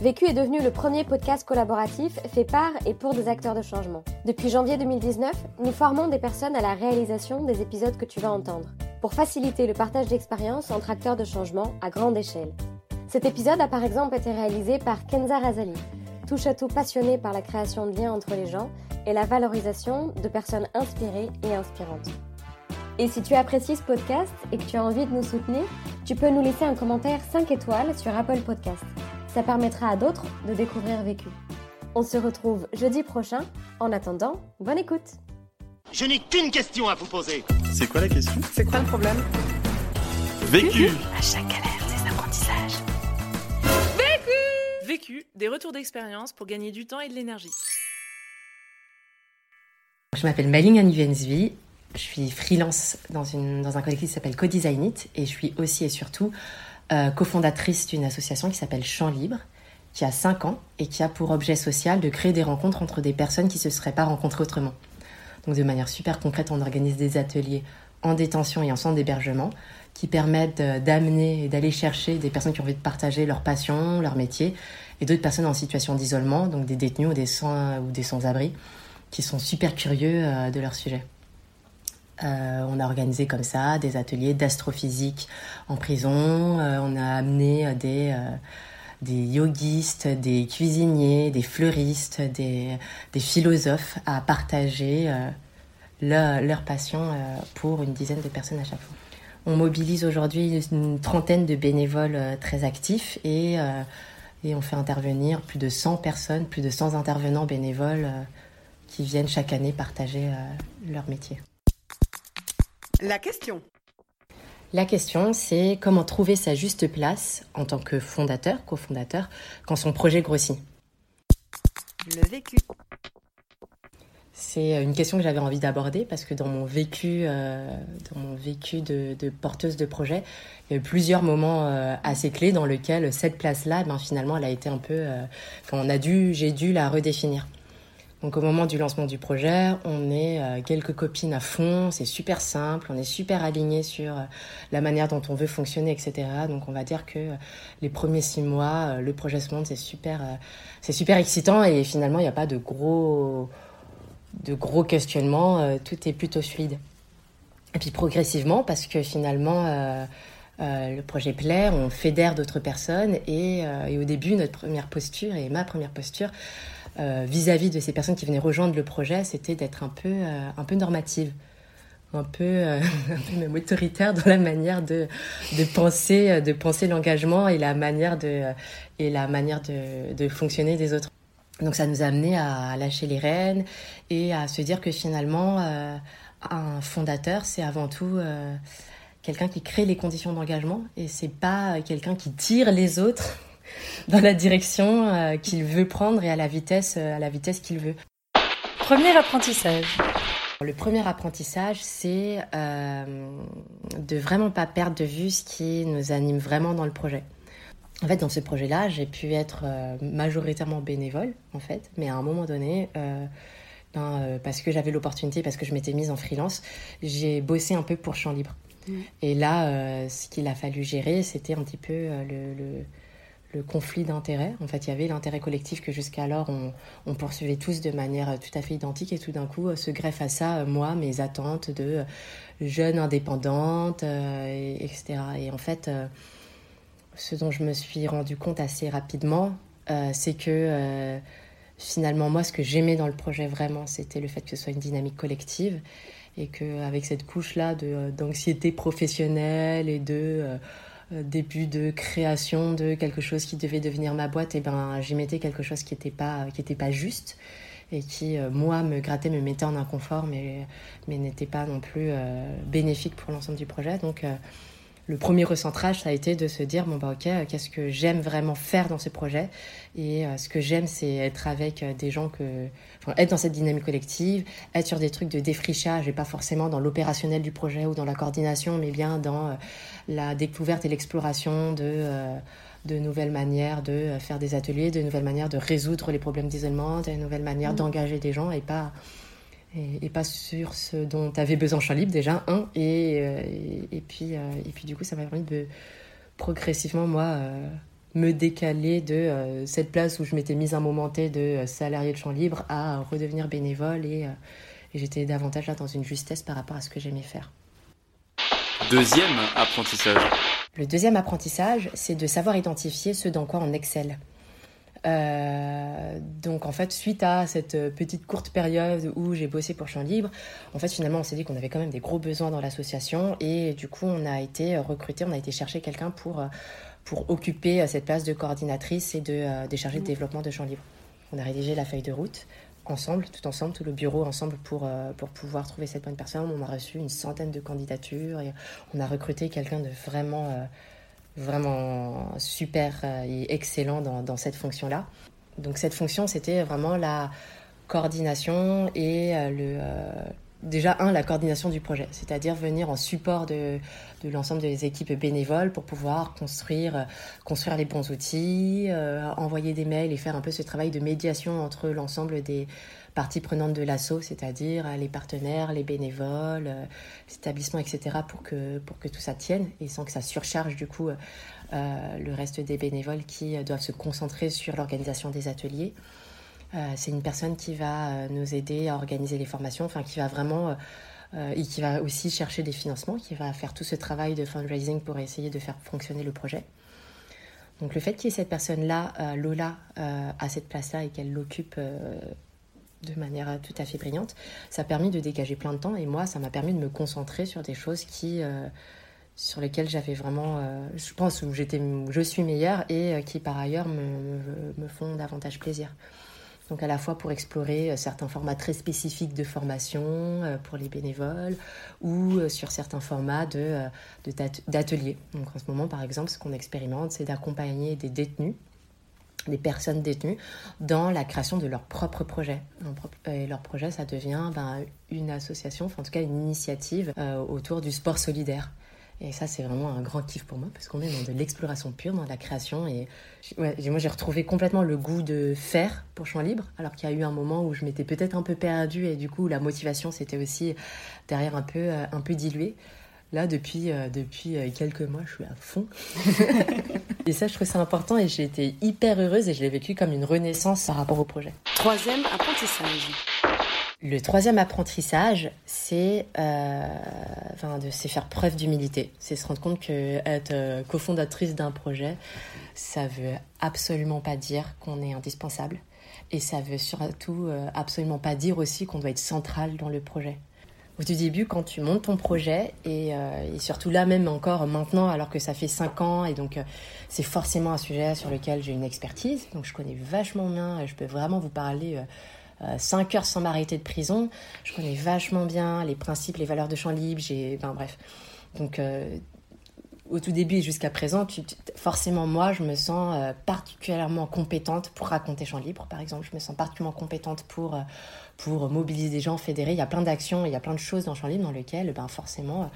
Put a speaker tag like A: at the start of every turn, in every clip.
A: Vécu est devenu le premier podcast collaboratif fait par et pour des acteurs de changement. Depuis janvier 2019, nous formons des personnes à la réalisation des épisodes que tu vas entendre, pour faciliter le partage d'expériences entre acteurs de changement à grande échelle. Cet épisode a par exemple été réalisé par Kenza Razali, touche à tout passionné par la création de liens entre les gens et la valorisation de personnes inspirées et inspirantes. Et si tu apprécies ce podcast et que tu as envie de nous soutenir, tu peux nous laisser un commentaire 5 étoiles sur Apple Podcast. Ça permettra à d'autres de découvrir Vécu. On se retrouve jeudi prochain. En attendant, bonne écoute.
B: Je n'ai qu'une question à vous poser.
C: C'est quoi la question?
D: C'est quoi le problème?
C: Vécu
E: À chaque galère, des apprentissages.
D: Vécu, des retours d'expérience pour gagner du temps et de l'énergie.
F: Je m'appelle Maling Anivensvi. Je suis freelance dans, une, dans un collectif qui s'appelle Co-Design It et je suis aussi et surtout euh, cofondatrice d'une association qui s'appelle Champ Libre, qui a 5 ans et qui a pour objet social de créer des rencontres entre des personnes qui ne se seraient pas rencontrées autrement. Donc de manière super concrète, on organise des ateliers en détention et en centre d'hébergement qui permettent euh, d'amener et d'aller chercher des personnes qui ont envie de partager leur passion, leur métier, et d'autres personnes en situation d'isolement, donc des détenus ou des sans, ou des sans-abri, qui sont super curieux euh, de leur sujet. Euh, on a organisé comme ça des ateliers d'astrophysique en prison. Euh, on a amené des, euh, des yogistes, des cuisiniers, des fleuristes, des, des philosophes à partager leur, leur, passion pour une dizaine de personnes à chaque fois. On mobilise aujourd'hui une trentaine de bénévoles très actifs et, et on fait intervenir plus de 100 personnes, plus de 100 intervenants bénévoles qui viennent chaque année partager leur métier.
D: La question.
F: La question, c'est comment trouver sa juste place en tant que fondateur, cofondateur, quand son projet grossit.
D: Le vécu.
F: C'est une question que j'avais envie d'aborder parce que dans mon vécu, euh, dans mon vécu de, de, porteuse de projet, il y a eu plusieurs moments euh, assez clés dans lesquels cette place-là, ben, finalement, elle a été un peu, euh, on a dû, j'ai dû la redéfinir. Donc au moment du lancement du projet, on est euh, quelques copines à fond, c'est super simple, on est super alignés sur euh, la manière dont on veut fonctionner, etc. Donc on va dire que euh, les premiers six mois, le projet se monte, c'est super, c'est super excitant. Et finalement il n'y a pas de gros, de gros questionnements, tout est plutôt fluide. Et puis progressivement, parce que finalement le projet plaît, on fédère d'autres personnes. Et, au début, notre première posture et ma première posture vis-à-vis -vis de ces personnes qui venaient rejoindre le projet, c'était d'être un peu, euh, un peu normative, un peu, un peu même autoritaire dans la manière de, de penser, de penser l'engagement et la manière de, et la manière de fonctionner des autres. Donc ça nous a amené à lâcher les rênes et à se dire que finalement, un fondateur, c'est avant tout quelqu'un qui crée les conditions d'engagement et c'est pas quelqu'un qui tire les autres dans la direction euh, qu'il veut prendre et à la vitesse euh, à la vitesse qu'il veut.
E: Premier apprentissage.
F: Le premier apprentissage, c'est euh, de vraiment pas perdre de vue ce qui nous anime vraiment dans le projet. En fait, dans ce projet-là, j'ai pu être majoritairement bénévole, en fait, mais à un moment donné, euh, ben, parce que j'avais l'opportunité, parce que je m'étais mise en freelance, j'ai bossé un peu pour Champ Libre. Et là, euh, ce qu'il a fallu gérer, c'était un petit peu le, le, le, conflit d'intérêts. En fait, il y avait l'intérêt collectif que jusqu'alors on, poursuivait tous de manière tout à fait identique, et tout d'un coup euh, se greffe à ça, moi, mes attentes de jeune indépendante, et, etc. Et en fait, ce dont je me suis rendu compte assez rapidement, c'est que finalement, moi, ce que j'aimais dans le projet vraiment, c'était le fait que ce soit une dynamique collective et qu'avec cette couche-là euh, d'anxiété professionnelle et de euh, euh, début de création de quelque chose qui devait devenir ma boîte, et ben j'y mettais quelque chose qui n'était pas, qui était pas juste et qui, moi, me grattait, me mettait en inconfort, mais, mais n'était pas non plus bénéfique pour l'ensemble du projet. Donc, le premier recentrage, ça a été de se dire bon bah ok, qu'est-ce que j'aime vraiment faire dans ce projet? Et ce que j'aime, c'est être avec des gens que, enfin, être dans cette dynamique collective, être sur des trucs de défrichage et pas forcément dans l'opérationnel du projet ou dans la coordination, mais bien dans la découverte et l'exploration de de nouvelles manières de faire des ateliers, de nouvelles manières de résoudre les problèmes d'isolement, de nouvelles manières mmh. d'engager des gens et pas et, pas sur ce dont tu avais besoin champ libre déjà, un, et, euh, et, puis, euh, et puis du coup ça m'a permis de progressivement, moi, euh, me décaler de cette place où je m'étais mise un moment T de salarié de champ libre à redevenir bénévole et, et j'étais davantage là dans une justesse par rapport à ce que j'aimais faire.
C: Deuxième apprentissage.
F: Le deuxième apprentissage, c'est de savoir identifier ce dans quoi on excelle. Euh, donc en fait, suite à cette petite courte période où j'ai bossé pour Champ Libre, en fait finalement on s'est dit qu'on avait quand même des gros besoins dans l'association et du coup on a été recruté, on a été chercher quelqu'un pour, pour occuper cette place de coordinatrice et de, euh, des chargés de développement de Champ Libre. On a rédigé la feuille de route ensemble, tout ensemble, tout le bureau ensemble pour, euh, pour pouvoir trouver cette bonne personne. On a reçu une centaine de candidatures et on a recruté quelqu'un de vraiment vraiment super euh, et excellent dans, dans cette fonction-là. Donc cette fonction, c'était vraiment la coordination et euh, le, euh, déjà, un, la coordination du projet, c'est-à-dire venir en support de, l'ensemble des équipes bénévoles pour pouvoir construire, construire les bons outils, envoyer des mails et faire un peu ce travail de médiation entre l'ensemble des parties prenantes de l'assaut, c'est-à-dire les partenaires, les bénévoles, les établissements, etc., pour que, pour que tout ça tienne et sans que ça surcharge du coup euh, le reste des bénévoles qui doivent se concentrer sur l'organisation des ateliers. Euh, c'est une personne qui va euh, nous aider à organiser les formations, enfin qui va vraiment et qui va aussi chercher des financements, qui va faire tout ce travail de fundraising pour essayer de faire fonctionner le projet. Donc le fait qu'il y ait cette personne-là, Lola, à cette place-là et qu'elle l'occupe de manière tout à fait brillante, ça a permis de dégager plein de temps et moi, ça m'a permis de me concentrer sur des choses qui, sur lesquels j'avais vraiment, euh, je pense, où j'étais, je suis meilleure et euh, qui par ailleurs me, font davantage plaisir. Donc à la fois pour explorer euh, certains formats très spécifiques de formation pour les bénévoles ou sur certains formats d'ateliers. Donc en ce moment, par exemple, ce qu'on expérimente, c'est d'accompagner des détenus des personnes détenues dans la création de leur propre projet. Et leur projet, ça devient ben, une association, en tout cas une initiative autour du sport solidaire. Et ça, c'est vraiment un grand kiff pour moi parce qu'on est dans de l'exploration pure, dans la création. Et moi, j'ai retrouvé complètement le goût de faire pour Champ Libre, alors qu'il y a eu un moment où je m'étais peut-être un peu perdue et du coup, la motivation s'était aussi derrière un peu, euh, un peu diluée. Là, depuis, euh, depuis euh, quelques mois, je suis à fond. et ça, je trouve ça important et j'ai été hyper heureuse et je l'ai vécu comme une renaissance par rapport au projet.
D: Troisième apprentissage.
F: Le troisième apprentissage, c'est euh, faire preuve d'humilité. C'est se rendre compte que être euh, cofondatrice d'un projet, ça veut absolument pas dire qu'on est indispensable. Et ça veut surtout euh, absolument pas dire aussi qu'on doit être central dans le projet. Au tout début, quand tu montes ton projet, et, et surtout là même encore maintenant, alors que ça fait cinq ans, et donc c'est forcément un sujet sur lequel j'ai une expertise, donc je connais vachement bien, je peux vraiment vous parler 5 euh, heures sans m'arrêter de prison. Je connais vachement bien les principes, les valeurs de champ libre. J'ai, ben, bref. Donc, euh, au tout début et jusqu'à présent, forcément, moi, je me sens euh, particulièrement compétente pour raconter champ libre, par exemple. Je me sens particulièrement compétente pour, pour mobiliser des gens, fédérer. Il y a plein d'actions, il y a plein de choses dans champ libre dans lesquelles, ben, forcément,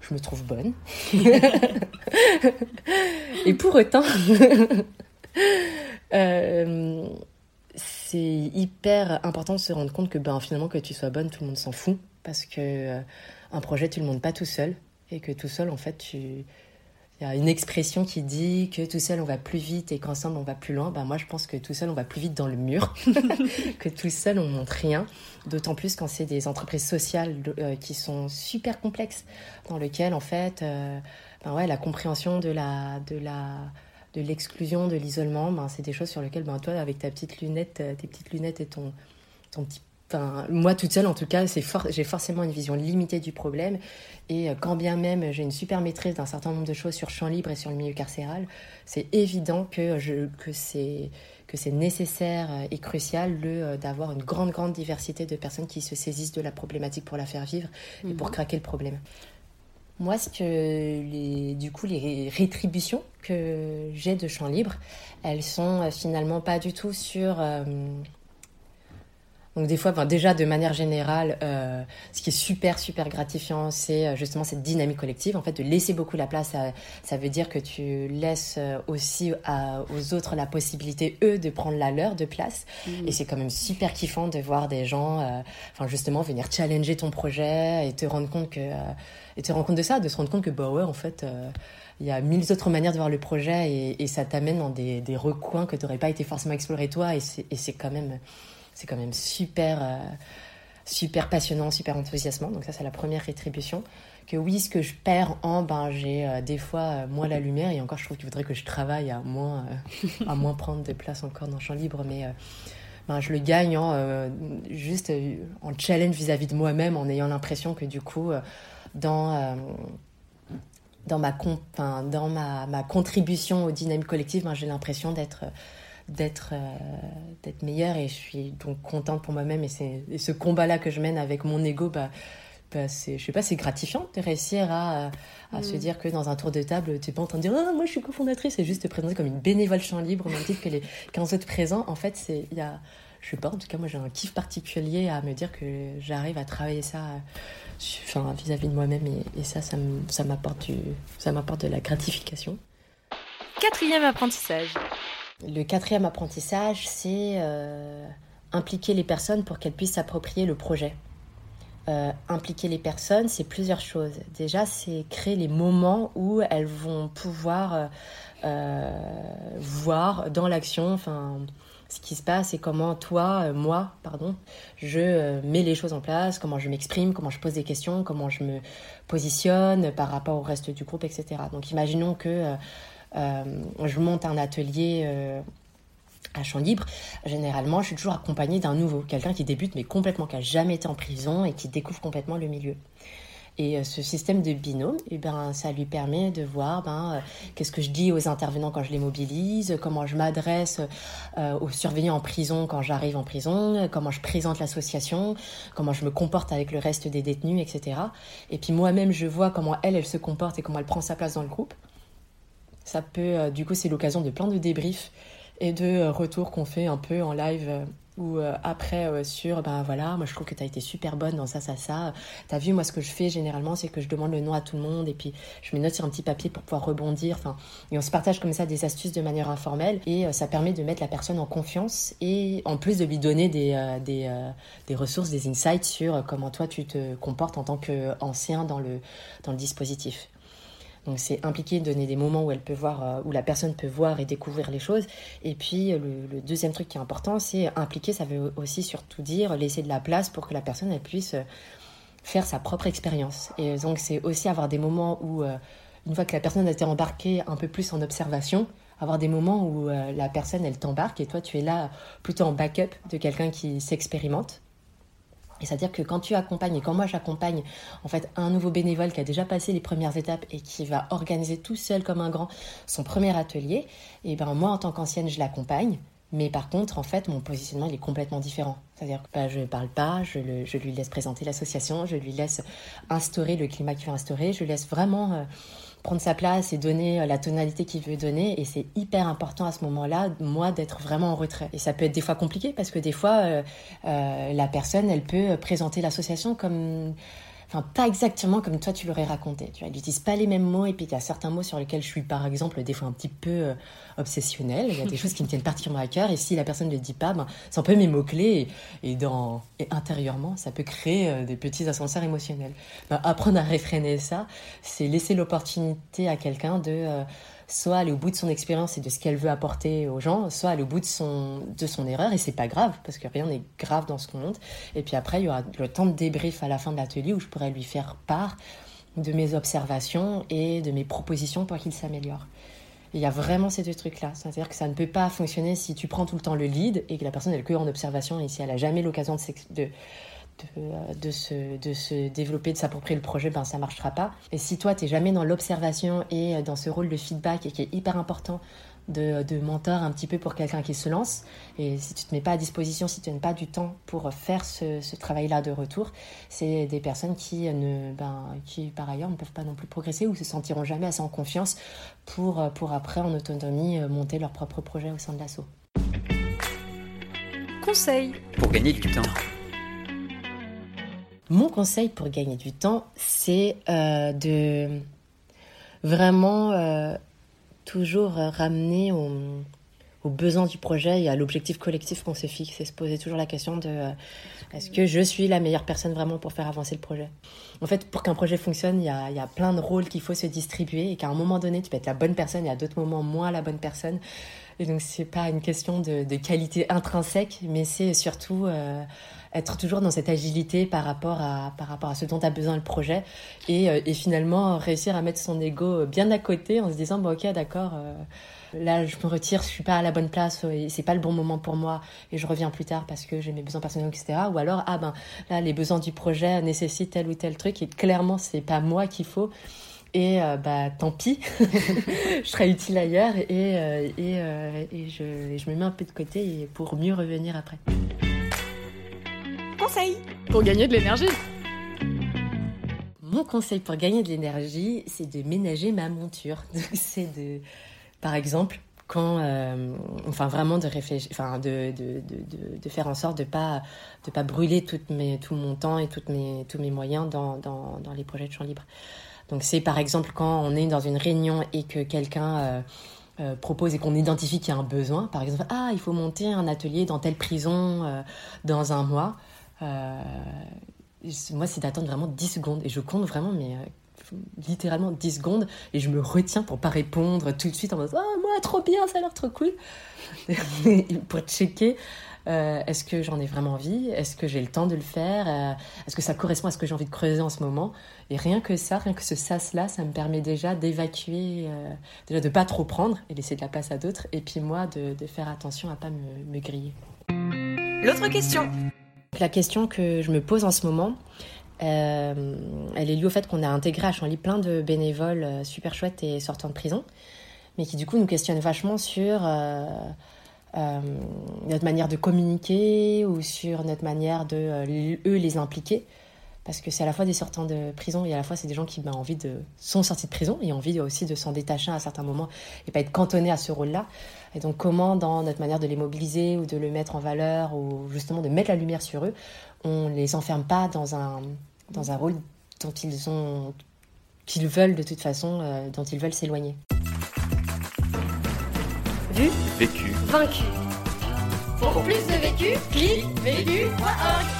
F: je me trouve bonne. et pour autant, c'est hyper important de se rendre compte que ben, finalement que tu sois bonne, tout le monde s'en fout parce que euh, un projet tu le montes pas tout seul et que tout seul en fait tu il y a une expression qui dit que tout seul on va plus vite et qu'ensemble on va plus loin. Ben moi je pense que tout seul on va plus vite dans le mur, que tout seul on monte rien. D'autant plus quand c'est des entreprises sociales euh, qui sont super complexes, dans lesquelles en fait, euh, ben ouais, la compréhension de la de la de l'exclusion, de l'isolement, ben, c'est des choses sur lesquelles ben, toi, avec ta petite lunette, euh, tes petites lunettes et ton, ton petit Enfin, moi toute seule en tout cas, c'est j'ai forcément une vision limitée du problème et euh, quand bien même j'ai une super maîtrise d'un certain nombre de choses sur champ libre et sur le milieu carcéral, c'est évident que je, que c'est que c'est nécessaire et crucial le d'avoir une grande grande diversité de personnes qui se saisissent de la problématique pour la faire vivre et pour mhm. craquer le problème. Moi, ce que les, du coup, les rétributions que j'ai de champ libre, elles sont euh, finalement pas du tout sur euh, donc des fois, déjà de manière générale, euh, ce qui est super super gratifiant, c'est euh, justement cette dynamique collective. En fait, de laisser beaucoup la place, ça, veut dire que tu laisses euh, aussi aux autres la possibilité eux de prendre la leur de place. Mmh. Et c'est quand même super kiffant de voir des gens, enfin justement venir challenger ton projet et te rendre compte que et te rendre compte de ça, de se rendre compte que bah ouais en fait. il y a mille autres manières de voir le projet et, et ça t'amène dans des, des recoins que tu n'aurais pas été forcément exploré toi et c'est quand même c'est quand même super, euh, super passionnant, super enthousiasmant. Donc ça, c'est la première rétribution. Que oui, ce que je perds en, ben, j'ai euh, des fois euh, moins la lumière. Et encore, je trouve qu'il faudrait que je travaille à moins, à moins prendre de place encore dans le champ libre. Mais ben, je le gagne en, juste en challenge vis-à-vis de moi-même, en ayant l'impression que du coup, dans dans ma, dans ma, ma, contribution aux dynamiques collectives, ben, j'ai l'impression d'être d'être euh, meilleure et je suis donc contente pour moi-même et c'est ce combat là que je mène avec mon ego bah, bah c'est je sais pas c'est gratifiant de réussir à, à se mm. dire que dans un tour de table tu n'es pas en train de dire oh, moi je suis cofondatrice et juste te présenter comme une bénévole champ libre au même titre que les 15 autres présents en fait c'est il y a je sais pas en tout cas moi j'ai un kiff particulier à me dire que j'arrive à travailler ça enfin vis-à-vis de moi-même et, et, ça ça m'apporte ça m'apporte de la gratification.
E: Quatrième apprentissage
F: le quatrième apprentissage, c'est euh, impliquer les personnes pour qu'elles puissent s'approprier le projet. Euh, impliquer les personnes, c'est plusieurs choses. Déjà, c'est créer les moments où elles vont pouvoir euh, voir dans l'action, ce qui se passe et comment toi, moi, pardon, je mets les choses en place, comment je m'exprime, comment je pose des questions, comment je me positionne par rapport au reste du groupe, etc. Donc, imaginons que je monte un atelier euh, à champ libre, généralement, je suis toujours accompagnée d'un nouveau, quelqu'un qui débute mais complètement, qui n'a jamais été en prison et qui découvre complètement le milieu. Et euh, ce système de binôme, eh ben, ça lui permet de voir ben, qu'est-ce que je dis aux intervenants quand je les mobilise, comment je m'adresse aux surveillants en prison quand j'arrive en prison, comment je présente l'association, comment je me comporte avec le reste des détenus, etc. Et puis moi-même, je vois comment elle, elle se comporte et comment elle prend sa place dans le groupe. Ça peut, euh, du coup, c'est l'occasion de plein de débriefs et de euh, retours qu'on fait un peu en live euh, ou après sur ben voilà moi je trouve que tu as été super bonne dans ça ça ça. Tu as vu moi ce que je fais généralement c'est que je demande le nom à tout le monde et puis je me note sur un petit papier pour pouvoir rebondir enfin et on se partage comme ça des astuces de manière informelle et ça permet de mettre la personne en confiance et en plus de lui donner des, des, des ressources des insights sur comment toi tu te comportes en tant qu'ancien dans le dans le dispositif donc c'est impliqué, donner des moments où elle peut voir, euh, où la personne peut voir et découvrir les choses. Et puis le, deuxième truc qui est important, c'est impliquer. Ça veut aussi surtout dire laisser de la place pour que la personne elle puisse euh, faire sa propre expérience. Et donc c'est aussi avoir des moments où, euh, une fois que la personne a été embarquée un peu plus en observation, avoir des moments où la personne elle t'embarque et toi tu es là plutôt en backup de quelqu'un qui s'expérimente c'est-à-dire que quand tu accompagnes, et quand moi j'accompagne en fait un nouveau bénévole qui a déjà passé les premières étapes et qui va organiser tout seul comme un grand son premier atelier, et ben moi en tant qu'ancienne je l'accompagne, mais par contre en fait mon positionnement il est complètement différent. C'est-à-dire que bah, je ne parle pas, je, lui laisse présenter l'association, je lui laisse instaurer le climat qu'il veut instaurer, je laisse vraiment... Euh, prendre sa place et donner euh, la tonalité qu'il veut donner. Et c'est hyper important à ce moment-là, moi, d'être vraiment en retrait. Et ça peut être des fois compliqué parce que des fois, euh, euh, la personne, elle peut présenter l'association comme enfin pas exactement comme toi tu l'aurais raconté. Tu vois, elle n'utilise pas les mêmes mots et puis il y a certains mots sur lesquels je suis par exemple des fois un petit peu euh, obsessionnelle. Il y a des choses qui me tiennent particulièrement à cœur et si la personne ne le dit pas, ben, c'est un peu mes mots clés et, dans et intérieurement ça peut créer euh, des petits ascenseurs émotionnels. Ben, apprendre à réfréner ça, c'est laisser l'opportunité à quelqu'un de euh, soit aller au bout de son expérience et de ce qu'elle veut apporter aux gens, soit aller au bout de son, de son erreur, et c'est pas grave, parce que rien n'est grave dans ce qu'on monte. Et puis après, il y aura le temps de débrief à la fin de l'atelier où je pourrais lui faire part de mes observations et de mes propositions pour qu'il s'améliore. Il y a vraiment ces deux trucs-là. C'est-à-dire que ça ne peut pas fonctionner si tu prends tout le temps le lead et que la personne est que en observation et si elle n'a jamais l'occasion de, de, se, de se développer, de s'approprier le projet, ben ça marchera pas. Et si toi, tu n'es jamais dans l'observation et dans ce rôle de feedback et qui est hyper important de, de mentor un petit peu pour quelqu'un qui se lance. Et si tu te mets pas à disposition, si tu n'as pas du temps pour faire ce, ce travail-là de retour, c'est des personnes qui, ne, ben, qui, par ailleurs, ne peuvent pas non plus progresser ou se sentiront jamais assez en confiance pour, pour après, en autonomie, monter leur propre projet au sein de l'assaut.
E: Conseil
C: Pour gagner du temps.
F: Mon conseil pour gagner du temps, c'est euh, de vraiment euh, toujours ramener au, aux besoins du projet et à l'objectif collectif qu'on se fixe et se poser toujours la question de euh, est-ce que je suis la meilleure personne vraiment pour faire avancer le projet? En fait, pour qu'un projet fonctionne, il y a, plein de rôles qu'il faut se distribuer et qu'à un moment donné, tu peux être la bonne personne et à d'autres moments moins la bonne personne. Et donc, c'est pas une question de, qualité intrinsèque, mais c'est surtout être toujours dans cette agilité par rapport à, par rapport à ce dont a besoin le projet et, euh, et finalement réussir à mettre son ego bien à côté en se disant, bon, ok, d'accord. Euh, là je me retire, je suis pas à la bonne place et c'est pas le bon moment pour moi et je reviens plus tard parce que j'ai mes besoins personnels, etc. Ou alors, ah ben là, les besoins du projet nécessitent tel ou tel truc et clairement, c'est pas moi qu'il faut. Et euh, bah tant pis, je serai utile ailleurs et, euh, et, euh, et, je, et, je, me mets un peu de côté pour mieux revenir après.
E: Conseil pour gagner de l'énergie.
F: Mon conseil pour gagner de l'énergie, c'est de ménager ma monture. c'est de par exemple, quand, euh, enfin vraiment de réfléchir, enfin de, de, de, de, faire en sorte de pas de pas brûler toutes mes, tout mon temps et toutes mes, tous mes moyens dans, dans, dans les projets de champ libre. Donc c'est par exemple quand on est dans une réunion et que quelqu'un euh, euh, propose et qu'on identifie qu'il y a un besoin, par exemple, ah il faut monter un atelier dans telle prison euh, dans un mois. Moi c'est d'attendre vraiment 10 secondes. Et je compte vraiment mais littéralement 10 secondes. Et je me retiens pour pas répondre tout de suite en mode oh moi trop bien ça a l'air trop cool. Pour checker euh, est-ce que j'en ai vraiment envie? Est-ce que j'ai le temps de le faire? Euh, est-ce que ça correspond à ce que j'ai envie de creuser en ce moment? Et rien que ça rien que ce sas là ça me permet déjà d'évacuer euh, déjà de pas trop prendre et laisser de la place à d'autres. Et puis moi de, faire attention à pas me griller.
E: L'autre question
F: la question que je me pose en ce moment euh, elle est liée au fait qu'on a intégré à Chanly plein de bénévoles euh, super chouettes et sortant de prison, mais qui du coup nous questionnent vachement sur euh, notre manière de communiquer ou sur notre manière de eux les impliquer. Parce que c'est à la fois des sortants de prison et à la fois c'est des gens qui ben, envie de, sont sortis de prison et ont envie aussi de s'en détacher à certains moments et pas être cantonnés à ce rôle-là. Et donc comment dans notre manière de les mobiliser ou de le mettre en valeur ou justement de mettre la lumière sur eux, on les enferme pas dans un, dans un rôle dont ils ont qu'ils veulent de toute façon, euh, dont ils veulent s'éloigner.
E: Vu,
C: vécu,
E: vaincu. Pour, Pour plus de vécu, clique vécu.org.